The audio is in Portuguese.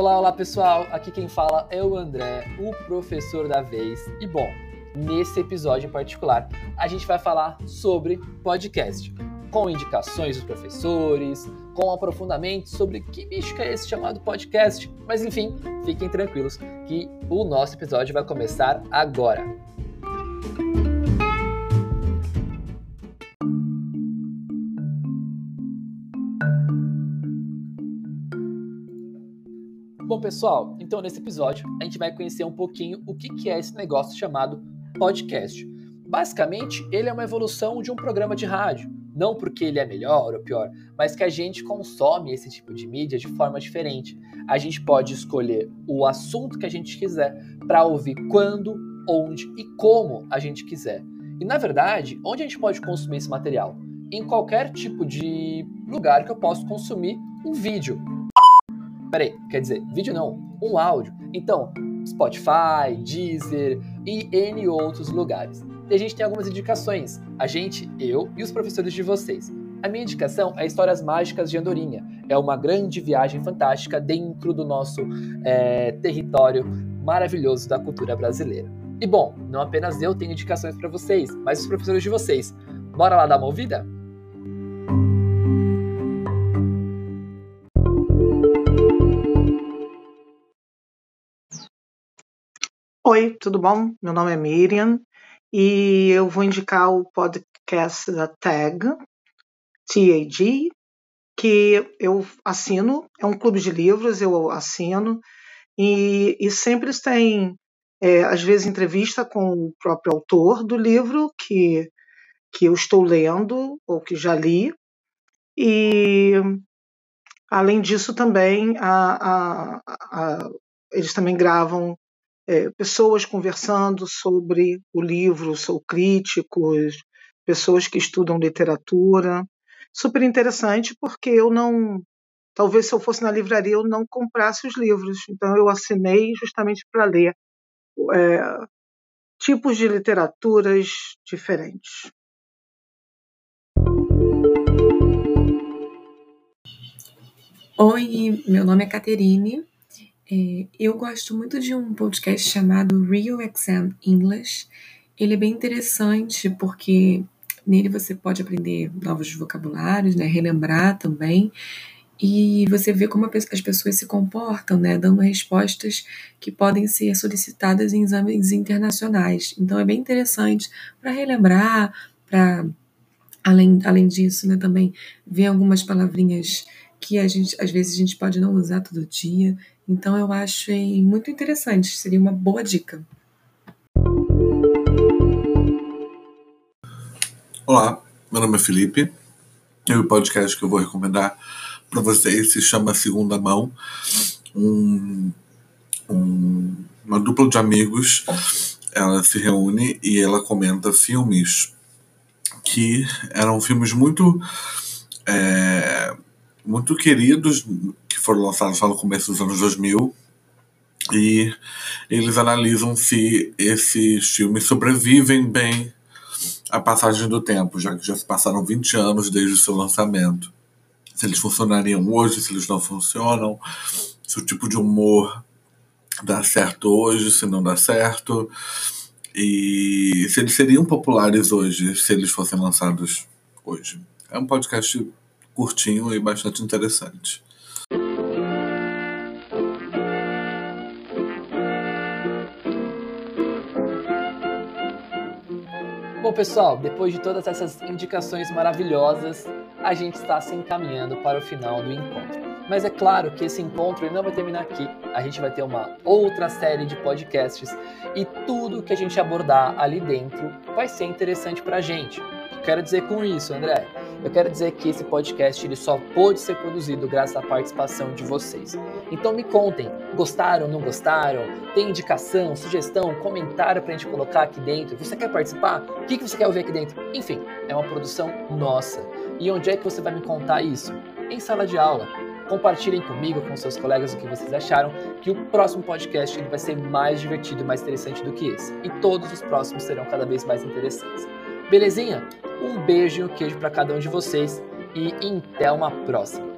Olá, olá pessoal, aqui quem fala é o André, o professor da vez. E bom, nesse episódio em particular, a gente vai falar sobre podcast, com indicações dos professores, com aprofundamento sobre que bicho é esse chamado podcast. Mas enfim, fiquem tranquilos que o nosso episódio vai começar agora. Bom, pessoal, então nesse episódio a gente vai conhecer um pouquinho o que é esse negócio chamado podcast. Basicamente, ele é uma evolução de um programa de rádio. Não porque ele é melhor ou pior, mas que a gente consome esse tipo de mídia de forma diferente. A gente pode escolher o assunto que a gente quiser para ouvir quando, onde e como a gente quiser. E na verdade, onde a gente pode consumir esse material? Em qualquer tipo de lugar que eu possa consumir um vídeo. Peraí, quer dizer, vídeo não, um áudio. Então, Spotify, Deezer e N outros lugares. E a gente tem algumas indicações. A gente, eu e os professores de vocês. A minha indicação é Histórias Mágicas de Andorinha. É uma grande viagem fantástica dentro do nosso é, território maravilhoso da cultura brasileira. E bom, não apenas eu tenho indicações para vocês, mas os professores de vocês. Bora lá dar uma ouvida? Oi, tudo bom? Meu nome é Miriam e eu vou indicar o podcast da TAG, TAG, que eu assino, é um clube de livros, eu assino, e, e sempre tem, é, às vezes, entrevista com o próprio autor do livro que, que eu estou lendo ou que já li, e além disso também a, a, a, eles também gravam é, pessoas conversando sobre o livro, sou críticos, pessoas que estudam literatura. Super interessante, porque eu não. Talvez se eu fosse na livraria eu não comprasse os livros. Então eu assinei justamente para ler é, tipos de literaturas diferentes. Oi, meu nome é Caterine, é, eu gosto muito de um podcast chamado Real Exam English. Ele é bem interessante porque nele você pode aprender novos vocabulários, né, relembrar também, e você vê como as pessoas se comportam, né, dando respostas que podem ser solicitadas em exames internacionais. Então é bem interessante para relembrar, para além, além disso, né, também ver algumas palavrinhas que a gente às vezes a gente pode não usar todo dia. Então eu achei muito interessante, seria uma boa dica. Olá, meu nome é Felipe e o podcast que eu vou recomendar para vocês se chama Segunda Mão. Um, um, uma dupla de amigos ela se reúne e ela comenta filmes que eram filmes muito é, muito queridos que foram lançados no começo dos anos 2000 e eles analisam se esses filmes sobrevivem bem à passagem do tempo, já que já se passaram 20 anos desde o seu lançamento. Se eles funcionariam hoje, se eles não funcionam, se o tipo de humor dá certo hoje, se não dá certo, e se eles seriam populares hoje, se eles fossem lançados hoje. É um podcast curtinho e bastante interessante. Bom, pessoal, depois de todas essas indicações maravilhosas, a gente está se encaminhando para o final do encontro. Mas é claro que esse encontro não vai terminar aqui. A gente vai ter uma outra série de podcasts e tudo que a gente abordar ali dentro vai ser interessante para a gente. Quero dizer com isso, André? Eu quero dizer que esse podcast ele só pôde ser produzido graças à participação de vocês. Então me contem, gostaram, não gostaram? Tem indicação, sugestão, comentário para a gente colocar aqui dentro? Você quer participar? O que você quer ouvir aqui dentro? Enfim, é uma produção nossa. E onde é que você vai me contar isso? Em sala de aula. Compartilhem comigo, com seus colegas, o que vocês acharam, que o próximo podcast ele vai ser mais divertido e mais interessante do que esse. E todos os próximos serão cada vez mais interessantes. Belezinha? Um beijo e um queijo para cada um de vocês e até uma próxima.